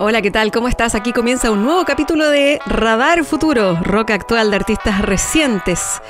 Hola, ¿qué tal? ¿Cómo estás? Aquí comienza un nuevo capítulo de Radar Futuro, rock actual de artistas recientes.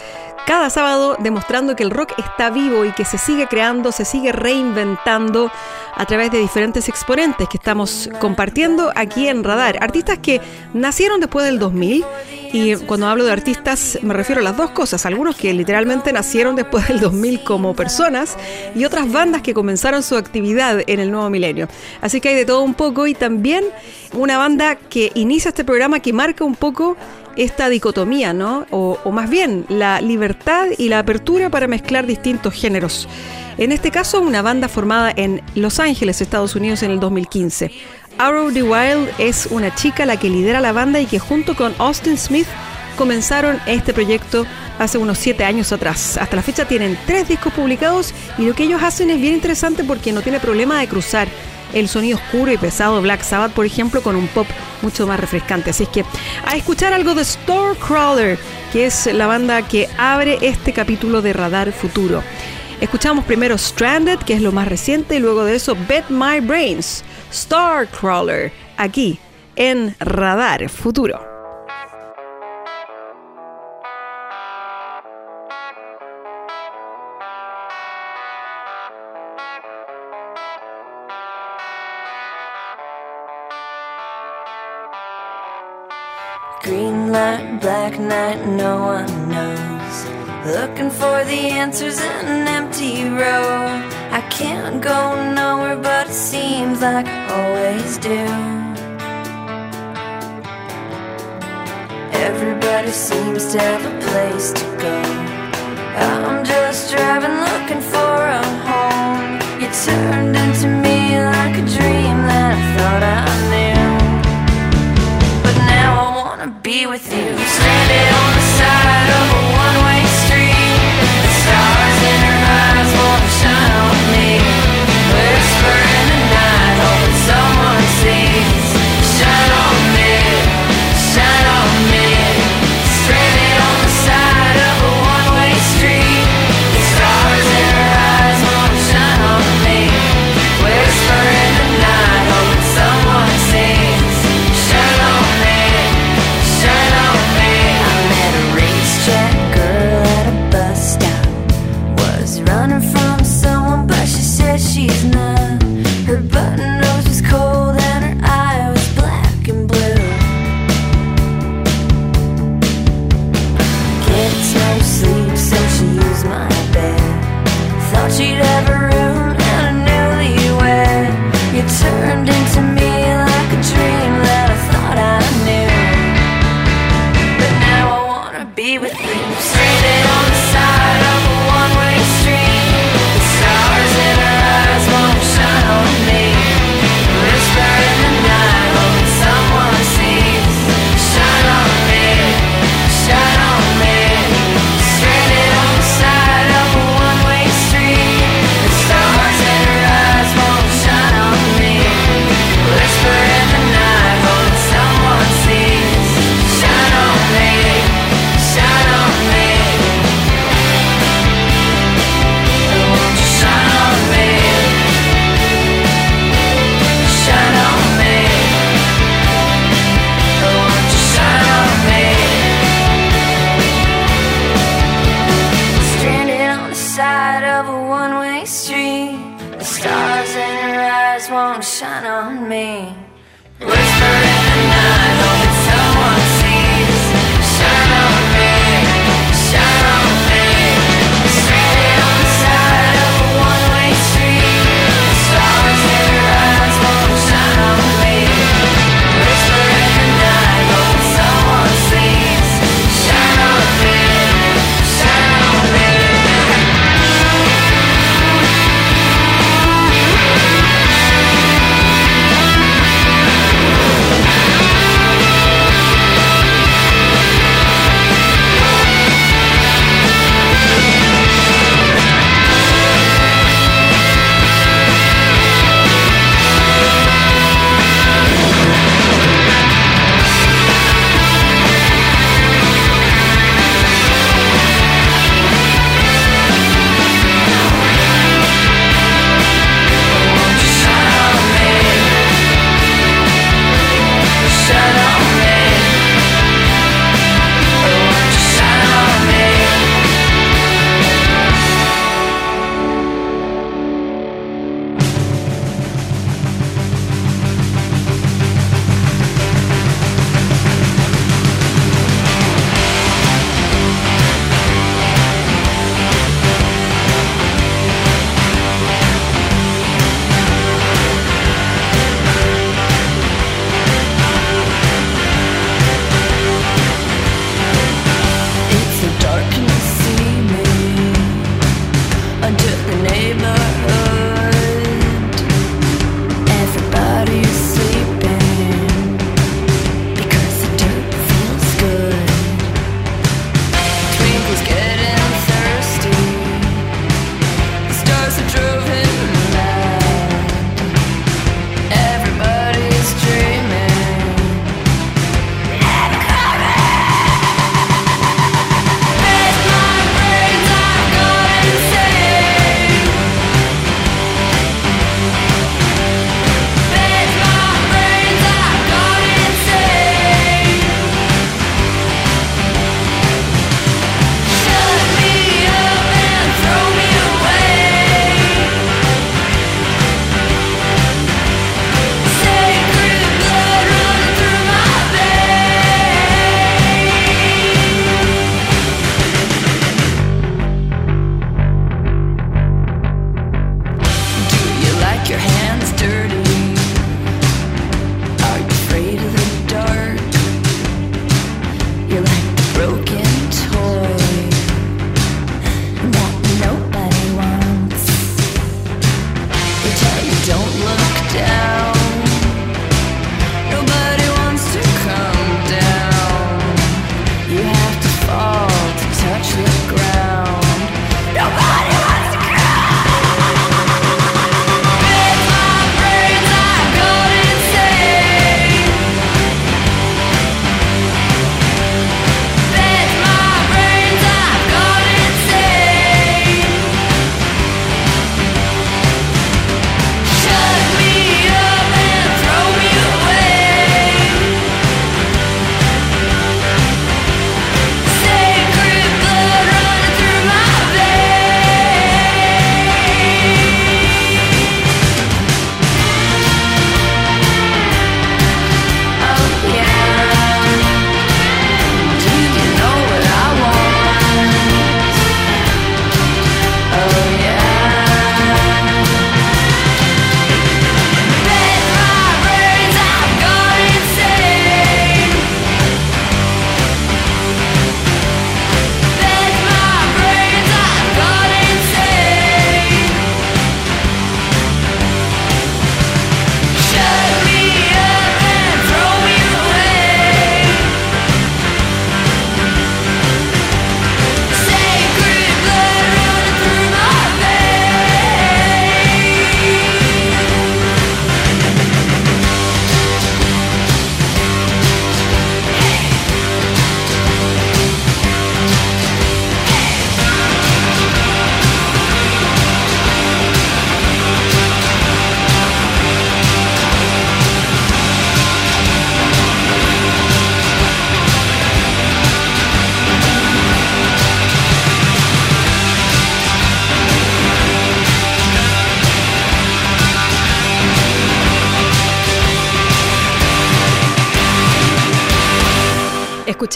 Cada sábado demostrando que el rock está vivo y que se sigue creando, se sigue reinventando a través de diferentes exponentes que estamos compartiendo aquí en Radar. Artistas que nacieron después del 2000 y cuando hablo de artistas me refiero a las dos cosas. Algunos que literalmente nacieron después del 2000 como personas y otras bandas que comenzaron su actividad en el nuevo milenio. Así que hay de todo un poco y también una banda que inicia este programa que marca un poco esta dicotomía, ¿no? O, más bien la libertad y la apertura para mezclar distintos géneros. En este caso, una banda formada en Los Ángeles, Estados Unidos, en el 2015. Arrow the Wild es una chica la que lidera la banda y que junto con Austin Smith comenzaron este proyecto hace unos 7 años atrás. Hasta la fecha tienen tres discos publicados y lo que ellos hacen es bien interesante porque no tiene problema de cruzar el sonido oscuro y pesado Black Sabbath, por ejemplo, con un pop mucho más refrescante. Así es que a escuchar algo de Crawler, que es la banda que abre este capítulo de Radar Futuro. Escuchamos primero Stranded, que es lo más reciente, y luego de eso Bet My Brains, Starcrawler, aquí en Radar Futuro. With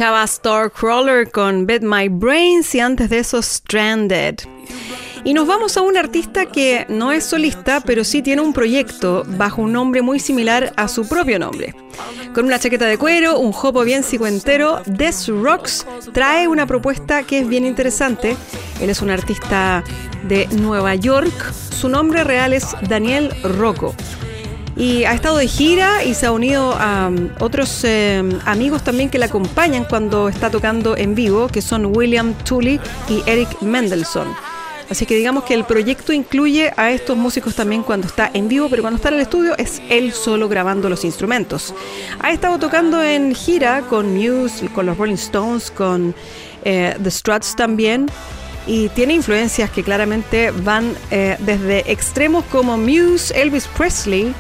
escuchaba Starcrawler con Bet My Brains y antes de eso Stranded. Y nos vamos a un artista que no es solista, pero sí tiene un proyecto bajo un nombre muy similar a su propio nombre. Con una chaqueta de cuero, un jopo bien cicuentero, Des Rocks trae una propuesta que es bien interesante. Él es un artista de Nueva York. Su nombre real es Daniel Rocco. Y ha estado de gira y se ha unido a um, otros eh, amigos también que le acompañan cuando está tocando en vivo, que son William Tully y Eric Mendelssohn. Así que digamos que el proyecto incluye a estos músicos también cuando está en vivo, pero cuando está en el estudio es él solo grabando los instrumentos. Ha estado tocando en gira con Muse, con los Rolling Stones, con eh, The Struts también. Y tiene influencias que claramente van eh, desde extremos como Muse, Elvis Presley,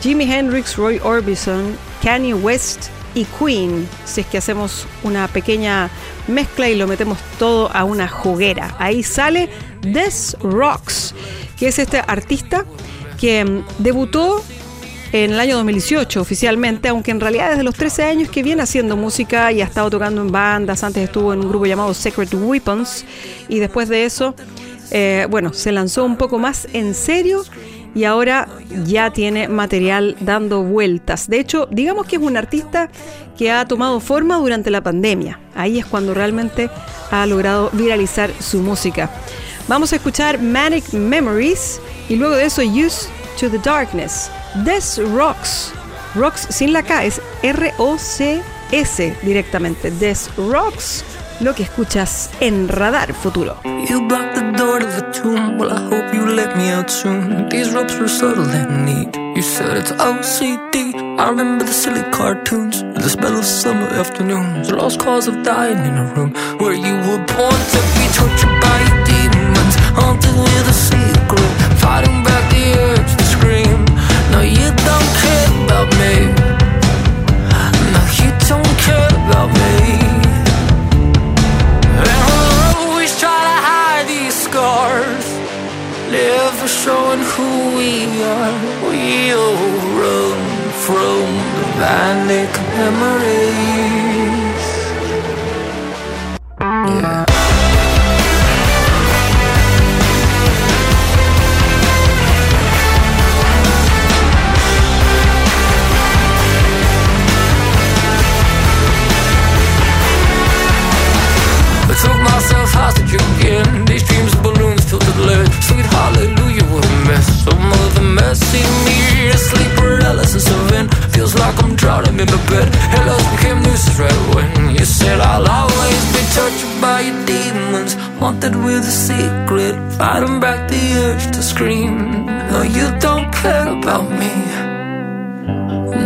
Jimi Hendrix, Roy Orbison, Kanye West y Queen, si es que hacemos una pequeña mezcla y lo metemos todo a una juguera. Ahí sale Des Rocks, que es este artista que mm, debutó en el año 2018 oficialmente, aunque en realidad desde los 13 años que viene haciendo música y ha estado tocando en bandas, antes estuvo en un grupo llamado Secret Weapons y después de eso, eh, bueno, se lanzó un poco más en serio y ahora ya tiene material dando vueltas. De hecho, digamos que es un artista que ha tomado forma durante la pandemia. Ahí es cuando realmente ha logrado viralizar su música. Vamos a escuchar Manic Memories y luego de eso Used to the Darkness. Des Rocks. Rocks sin la K es R-O-C-S directamente. Des Rocks lo que escuchas en Radar Futuro. You blocked the door to the tomb. Well, I hope you let me out soon. These ropes were subtle and neat. You said it's OCD. I remember the silly cartoons, the smell of summer afternoons, the lost cause of dying in a room where you were born to be tortured by demons, haunted with a secret, fighting back the urge to scream. No, you don't care about me. Showing who we are. We'll run from the panic memories. Yeah. I took myself hostage again. These dreams of balloons filled with lead. Sweet hallelujah. Some of the messy me. Sleep paralysis of in. Feels like I'm drowning in the bed. Hello became nooses right when you said I'll always be tortured by your demons. Haunted with a secret. Fighting back the urge to scream. No, you don't care about me.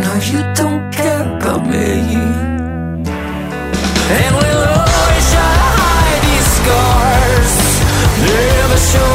No, you don't care about me. And we'll always hide these scars Never showing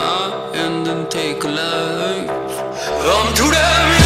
my hand and take a life. I'm too.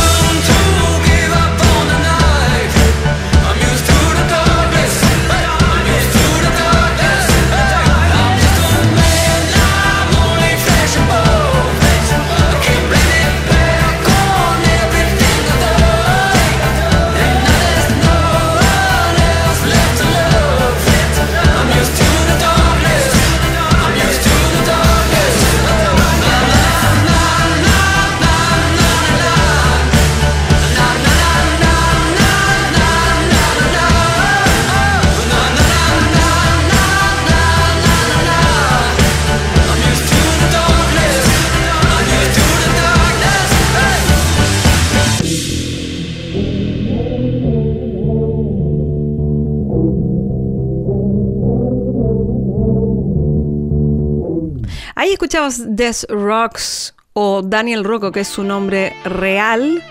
Muchos Des Rocks o Daniel Rocco, que es su nombre real,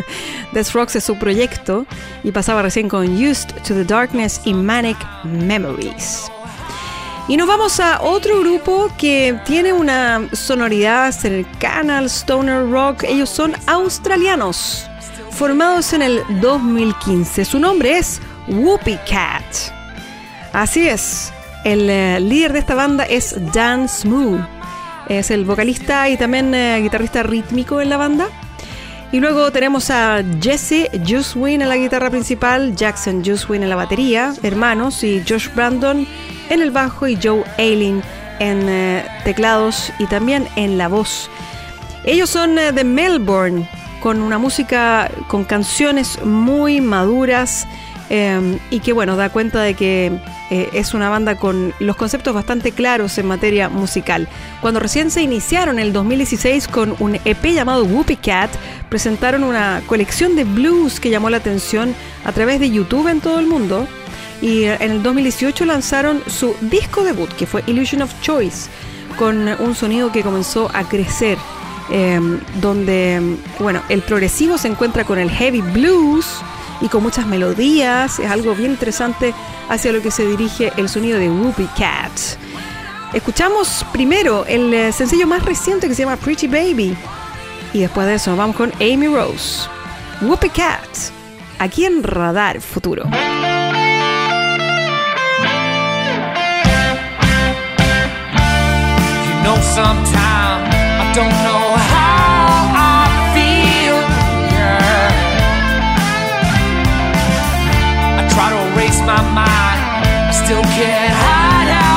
Death Rocks es su proyecto, y pasaba recién con Used to the Darkness y Manic Memories. Y nos vamos a otro grupo que tiene una sonoridad cercana al stoner rock. Ellos son australianos, formados en el 2015. Su nombre es Whoopi Cat. Así es, el eh, líder de esta banda es Dan Smooth es el vocalista y también eh, guitarrista rítmico en la banda. Y luego tenemos a Jesse Juicewin en la guitarra principal, Jackson Juicewin en la batería, hermanos, y Josh Brandon en el bajo y Joe Ailing en eh, teclados y también en la voz. Ellos son eh, de Melbourne, con una música con canciones muy maduras eh, y que bueno, da cuenta de que eh, es una banda con los conceptos bastante claros en materia musical. Cuando recién se iniciaron en el 2016 con un EP llamado Whoopi Cat, presentaron una colección de blues que llamó la atención a través de YouTube en todo el mundo. Y en el 2018 lanzaron su disco debut, que fue Illusion of Choice, con un sonido que comenzó a crecer, eh, donde, bueno, el progresivo se encuentra con el heavy blues y con muchas melodías, es algo bien interesante hacia lo que se dirige el sonido de Whoopi Cat. Escuchamos primero el eh, sencillo más reciente que se llama Pretty Baby y después de eso vamos con Amy Rose, Whoopi Cat, aquí en Radar Futuro. My mind. I still can't hide how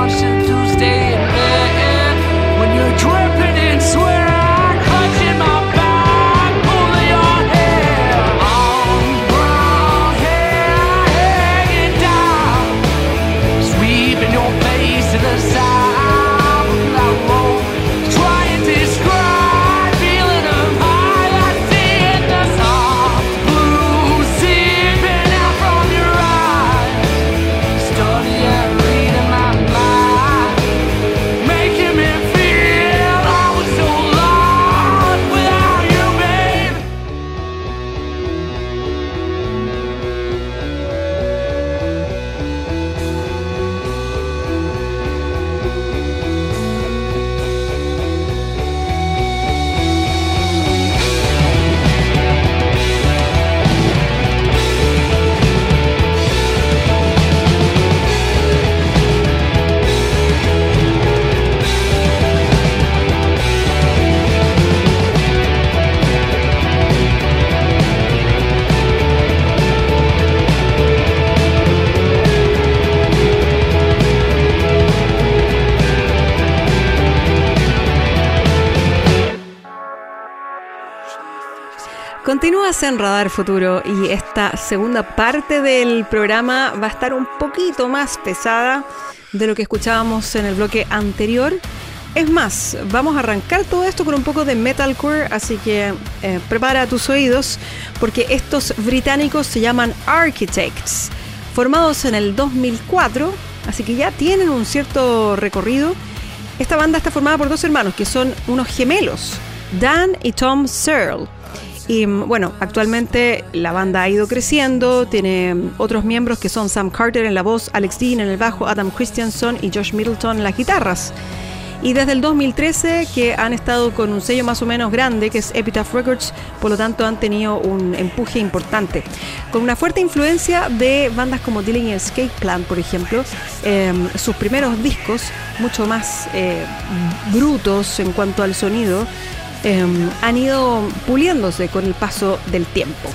我是猪。Continúas en Radar Futuro y esta segunda parte del programa va a estar un poquito más pesada de lo que escuchábamos en el bloque anterior. Es más, vamos a arrancar todo esto con un poco de metalcore, así que eh, prepara tus oídos porque estos británicos se llaman Architects, formados en el 2004, así que ya tienen un cierto recorrido. Esta banda está formada por dos hermanos que son unos gemelos, Dan y Tom Searle. Y mm, bueno, actualmente la banda ha ido creciendo, tiene mm, otros miembros que son Sam Carter en la voz, Alex Dean en el bajo, Adam Christianson y Josh Middleton en las guitarras. Y desde el 2013 que han estado con un sello más o menos grande que es Epitaph Records, por lo tanto han tenido un empuje importante. Con una fuerte influencia de bandas como Dylan y Escape Plan, por ejemplo, eh, sus primeros discos, mucho más eh, brutos en cuanto al sonido, eh, han ido puliéndose con el paso del tiempo.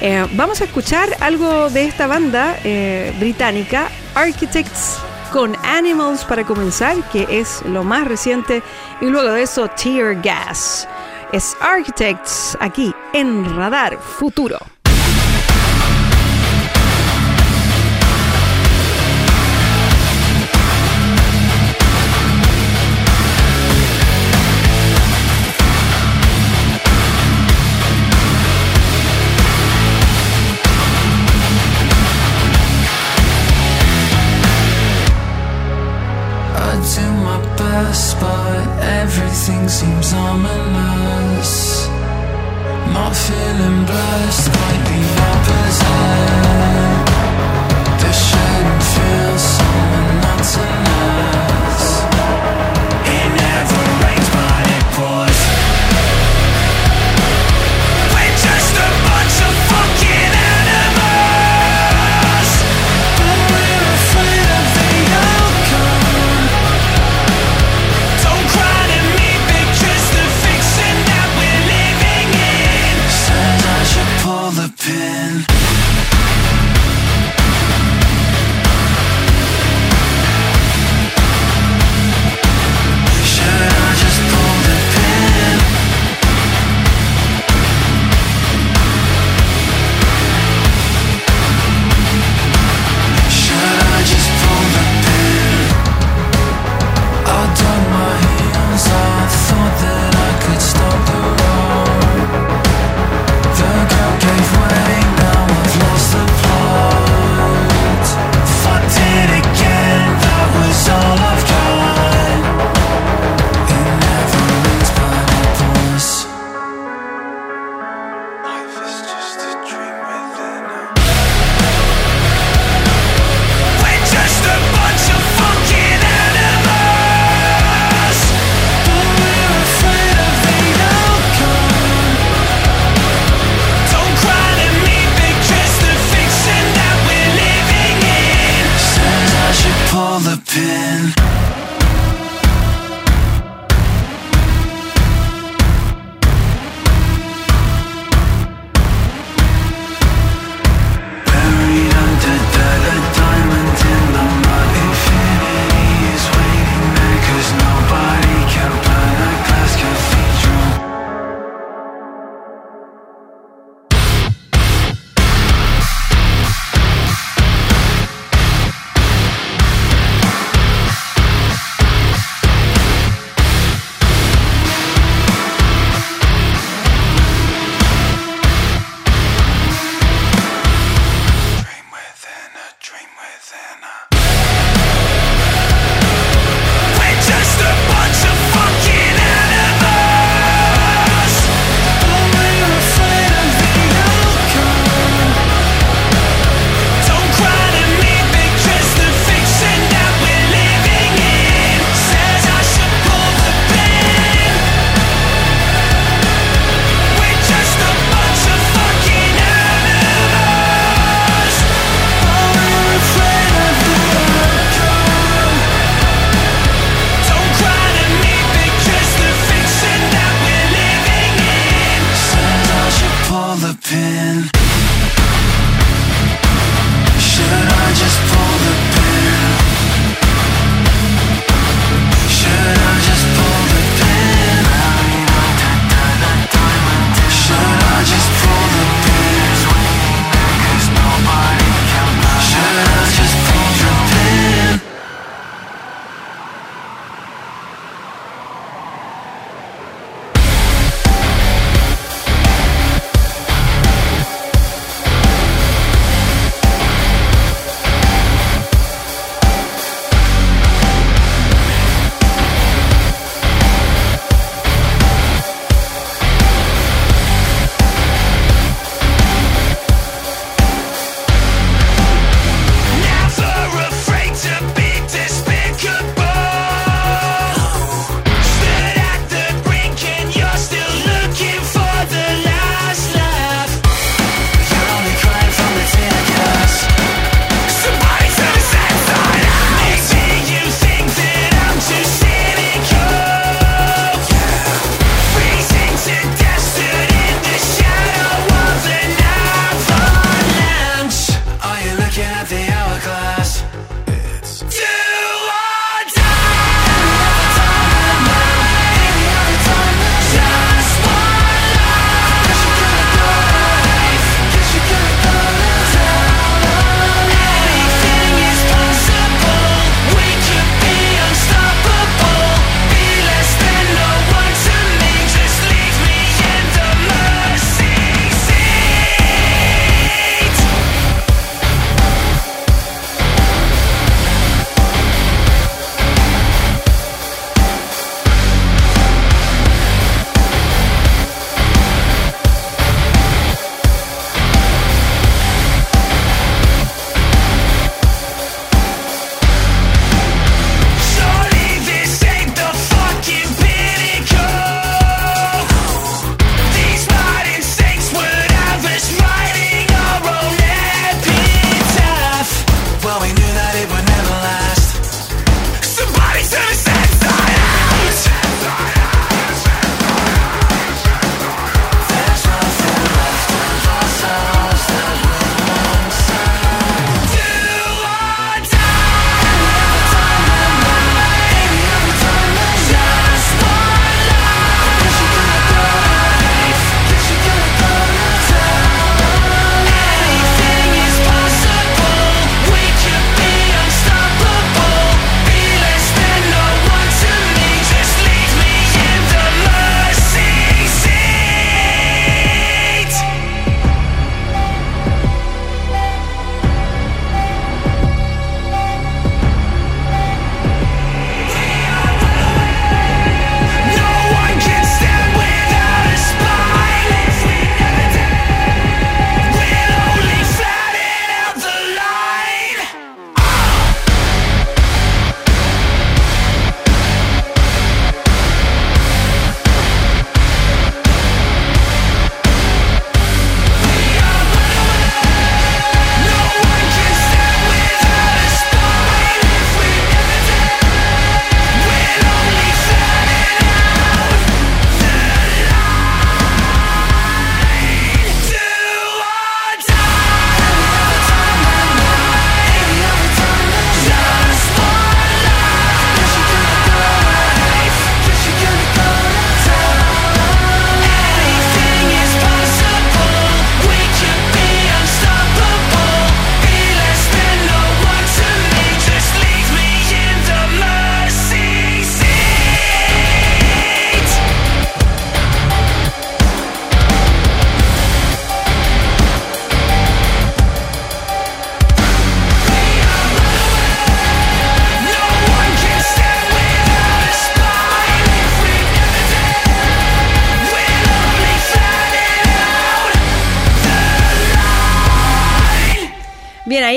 Eh, vamos a escuchar algo de esta banda eh, británica, Architects, con Animals para comenzar, que es lo más reciente, y luego de eso Tear Gas. Es Architects aquí en Radar Futuro. Best, but everything seems ominous. Not feeling blessed, quite the opposite.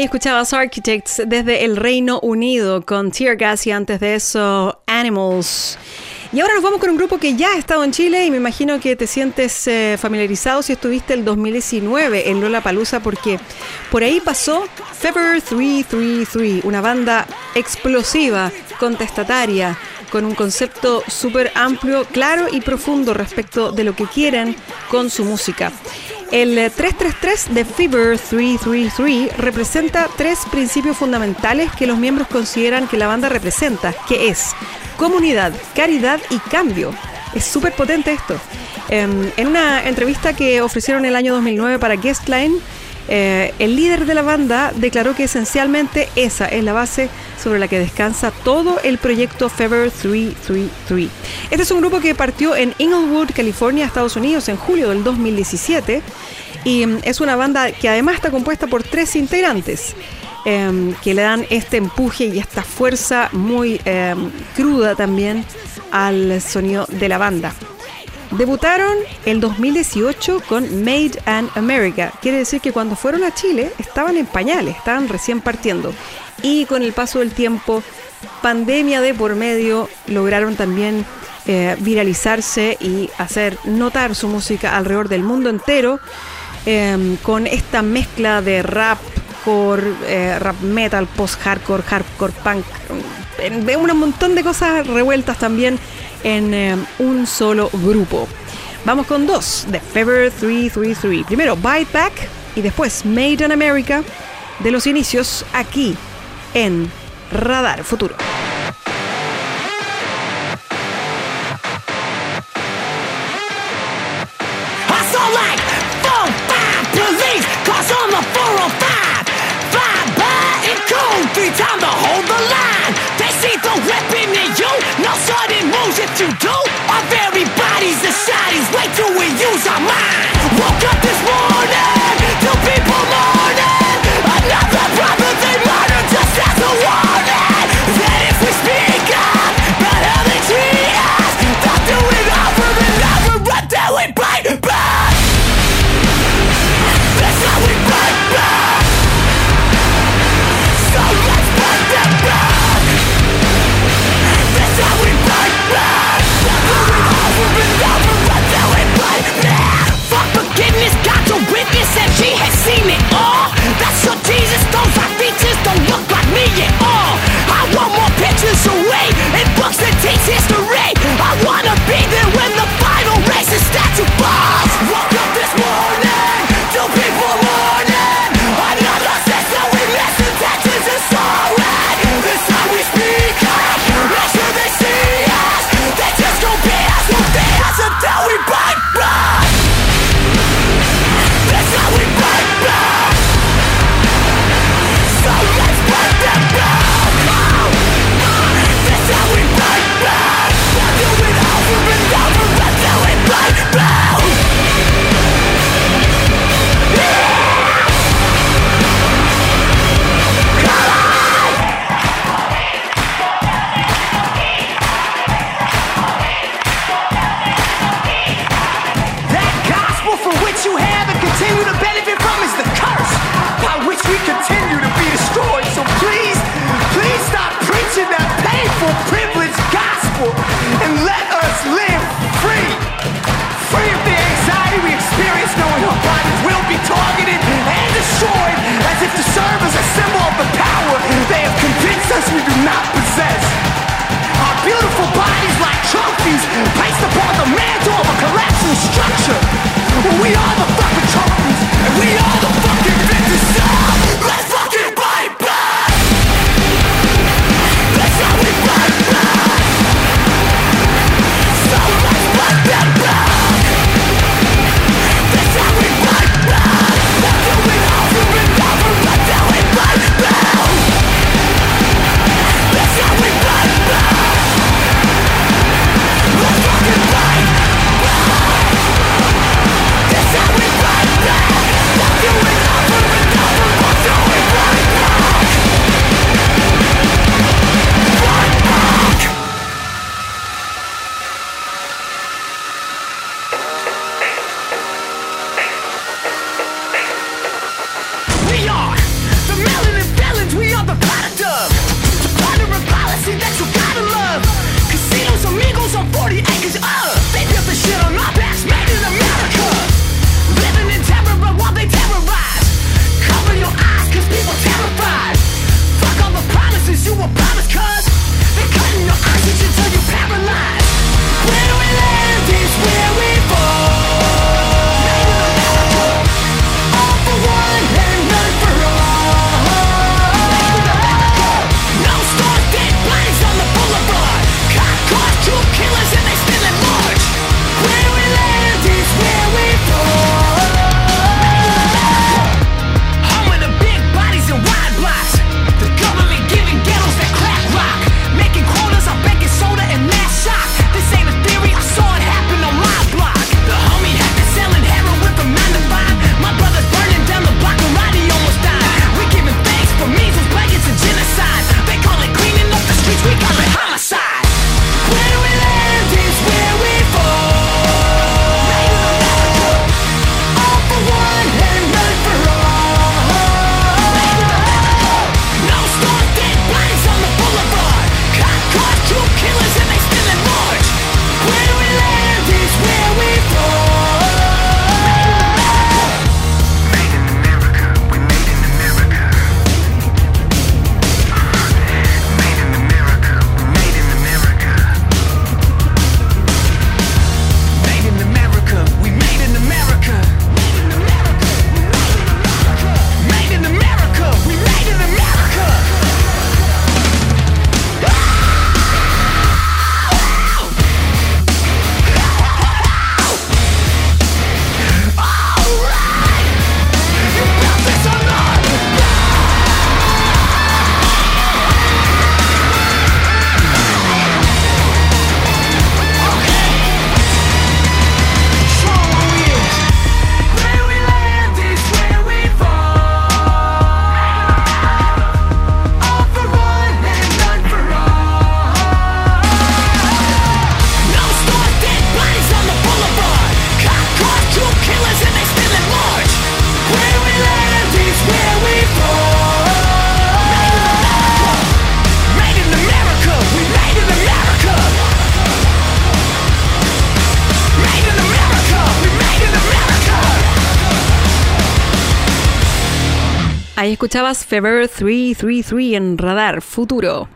Escuchabas Architects desde el Reino Unido con Tear Gas y antes de eso Animals. Y ahora nos vamos con un grupo que ya ha estado en Chile y me imagino que te sientes eh, familiarizado si estuviste el 2019 en Lola Palusa porque por ahí pasó Fever 333, una banda explosiva, contestataria, con un concepto súper amplio, claro y profundo respecto de lo que quieren con su música. El 333 de Fever 333 representa tres principios fundamentales que los miembros consideran que la banda representa, que es comunidad, caridad y cambio. Es súper potente esto. Em, en una entrevista que ofrecieron el año 2009 para Guestline, eh, el líder de la banda declaró que esencialmente esa es la base sobre la que descansa todo el proyecto Fever 333. Este es un grupo que partió en Inglewood, California, Estados Unidos, en julio del 2017 y mm, es una banda que además está compuesta por tres integrantes. Em, que le dan este empuje y esta fuerza muy em, cruda también al sonido de la banda. Debutaron el 2018 con Made in America. Quiere decir que cuando fueron a Chile estaban en pañales, estaban recién partiendo. Y con el paso del tiempo, pandemia de por medio, lograron también eh, viralizarse y hacer notar su música alrededor del mundo entero em, con esta mezcla de rap, core, eh, rap metal, post-hardcore, hardcore punk, de un montón de cosas revueltas también en eh, un solo grupo. Vamos con dos de Fever 333. Primero Bite Back y después Made in America de los inicios aquí en Radar Futuro. I saw like four, five police cars on the 405. Fly by in code three times to hold the line. See the weapon in you, no sudden moves if you do. Our very bodies shotties, wait till we use our mind. Woke up this morning, teach history. I wanna be there when the final racist statue falls. Woke up this morning, gospel and let us live free. Free of the anxiety we experience knowing our bodies will be targeted and destroyed as if to serve as a symbol of the power they have convinced us we do not possess. Our beautiful bodies like trophies placed upon the mantle of a collapsing structure. We are the fucking trophies, and we are the fucking victims. Escuchabas Fever 333 en Radar Futuro.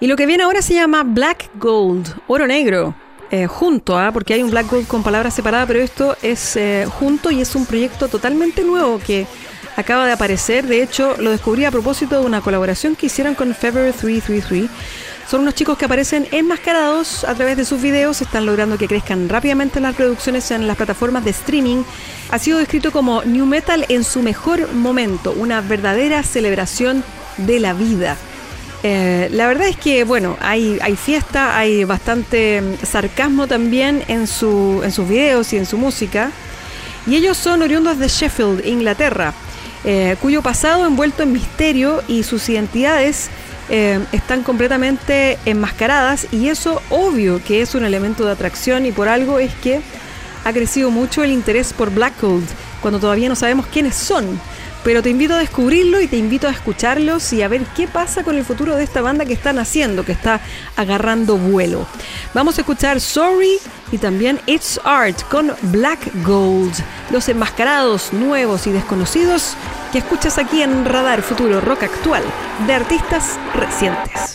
Y lo que viene ahora se llama Black Gold, oro negro. eh, junto, ¿ah? porque hay un Black Gold con palabras separadas, pero esto es eh, junto y es un proyecto totalmente nuevo que acaba de aparecer. De hecho, lo descubrí a propósito de una colaboración que hicieron con Fever 333. Son unos chicos que aparecen enmascarados a través de sus videos, están logrando que crezcan rápidamente las reproducciones en las plataformas de streaming. Ha sido descrito como New Metal en su mejor momento, una verdadera celebración de la vida. Eh, la verdad es que, bueno, hay, fiesta, hay bastante mm, sarcasmo también en sus videos y en su música. Y ellos son oriundos de Sheffield, Inglaterra, eh, cuyo pasado envuelto en misterio y sus identidades eh, están completamente enmascaradas y eso obvio que es un elemento de atracción y por algo es que ha crecido mucho el interés por Black Gold cuando todavía no sabemos quiénes son. Pero te invito a descubrirlo y te invito a escucharlos y a ver qué pasa con el futuro de esta banda que están haciendo, que está agarrando vuelo. Vamos a escuchar Sorry y también It's Art con Black Gold, los enmascarados nuevos y desconocidos que escuchas aquí en Radar Futuro Rock Actual de artistas recientes.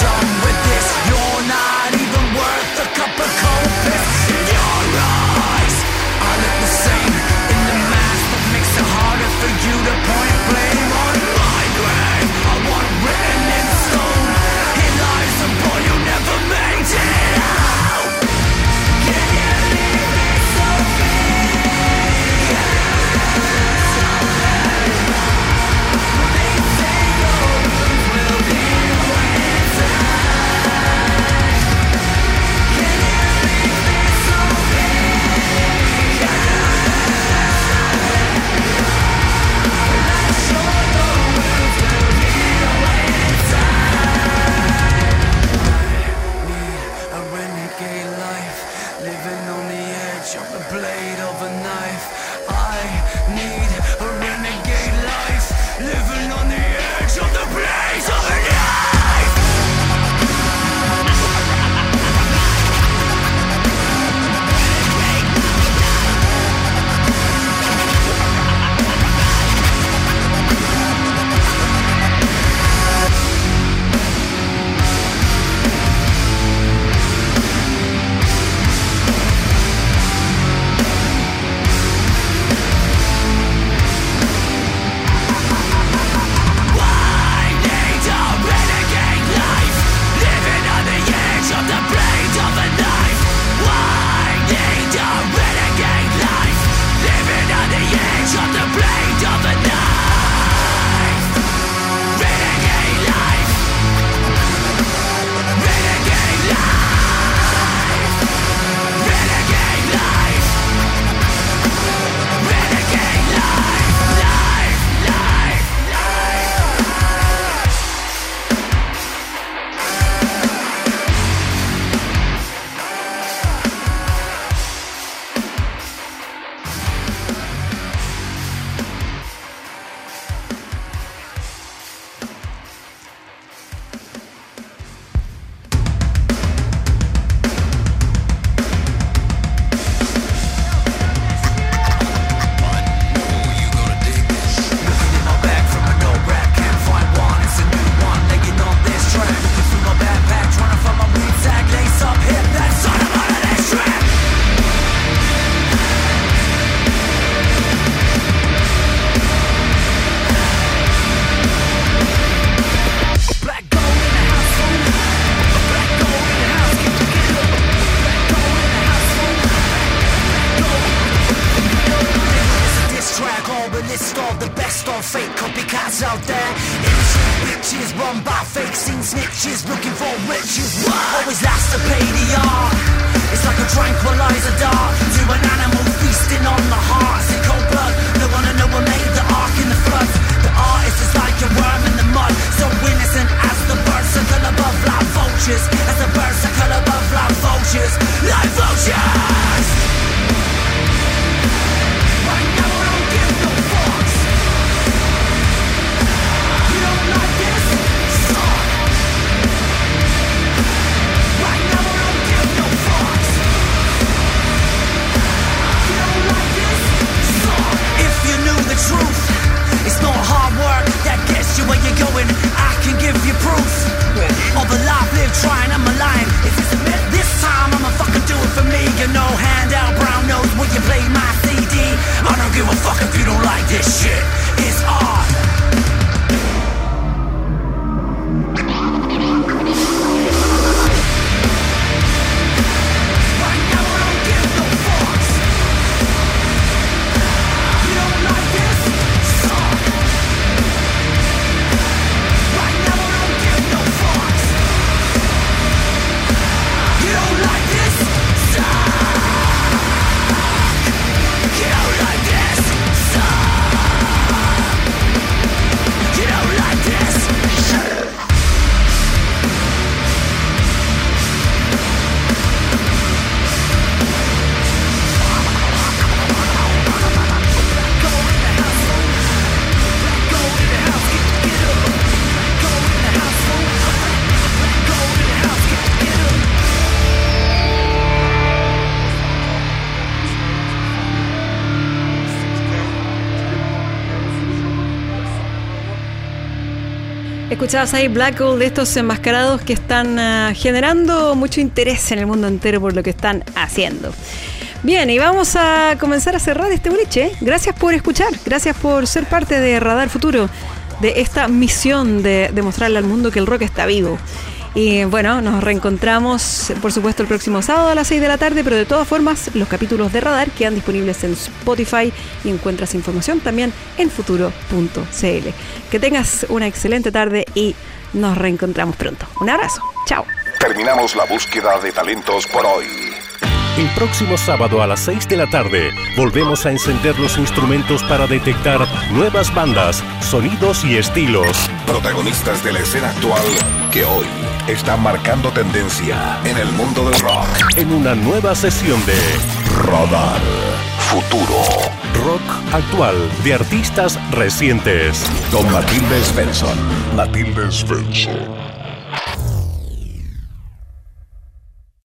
Drop Escuchabas ahí Black Hole de estos enmascarados que están ah, generando mucho interés en el mundo entero por lo que están haciendo. Bien, y vamos a comenzar a cerrar este boliche. Gracias por escuchar, gracias por ser parte de Radar Futuro, de esta misión de demostrarle al mundo que el rock está vivo. Y bueno, nos reencontramos, por supuesto, el próximo sábado a las 6 de la tarde, pero de todas formas, los capítulos de Radar quedan disponibles en Spotify y encuentras información también en futuro.cl. Que tengas una excelente tarde y nos reencontramos pronto. Un abrazo. Chao. Terminamos la búsqueda de talentos por hoy. El próximo sábado a las 6 de la tarde volvemos a encender los instrumentos para detectar nuevas bandas, sonidos y estilos. Protagonistas de la escena actual que hoy están marcando tendencia en el mundo del rock. En una nueva sesión de Radar Futuro. rock actual de artistas recientes. Con Matilde Svensson. Matilde Svensson.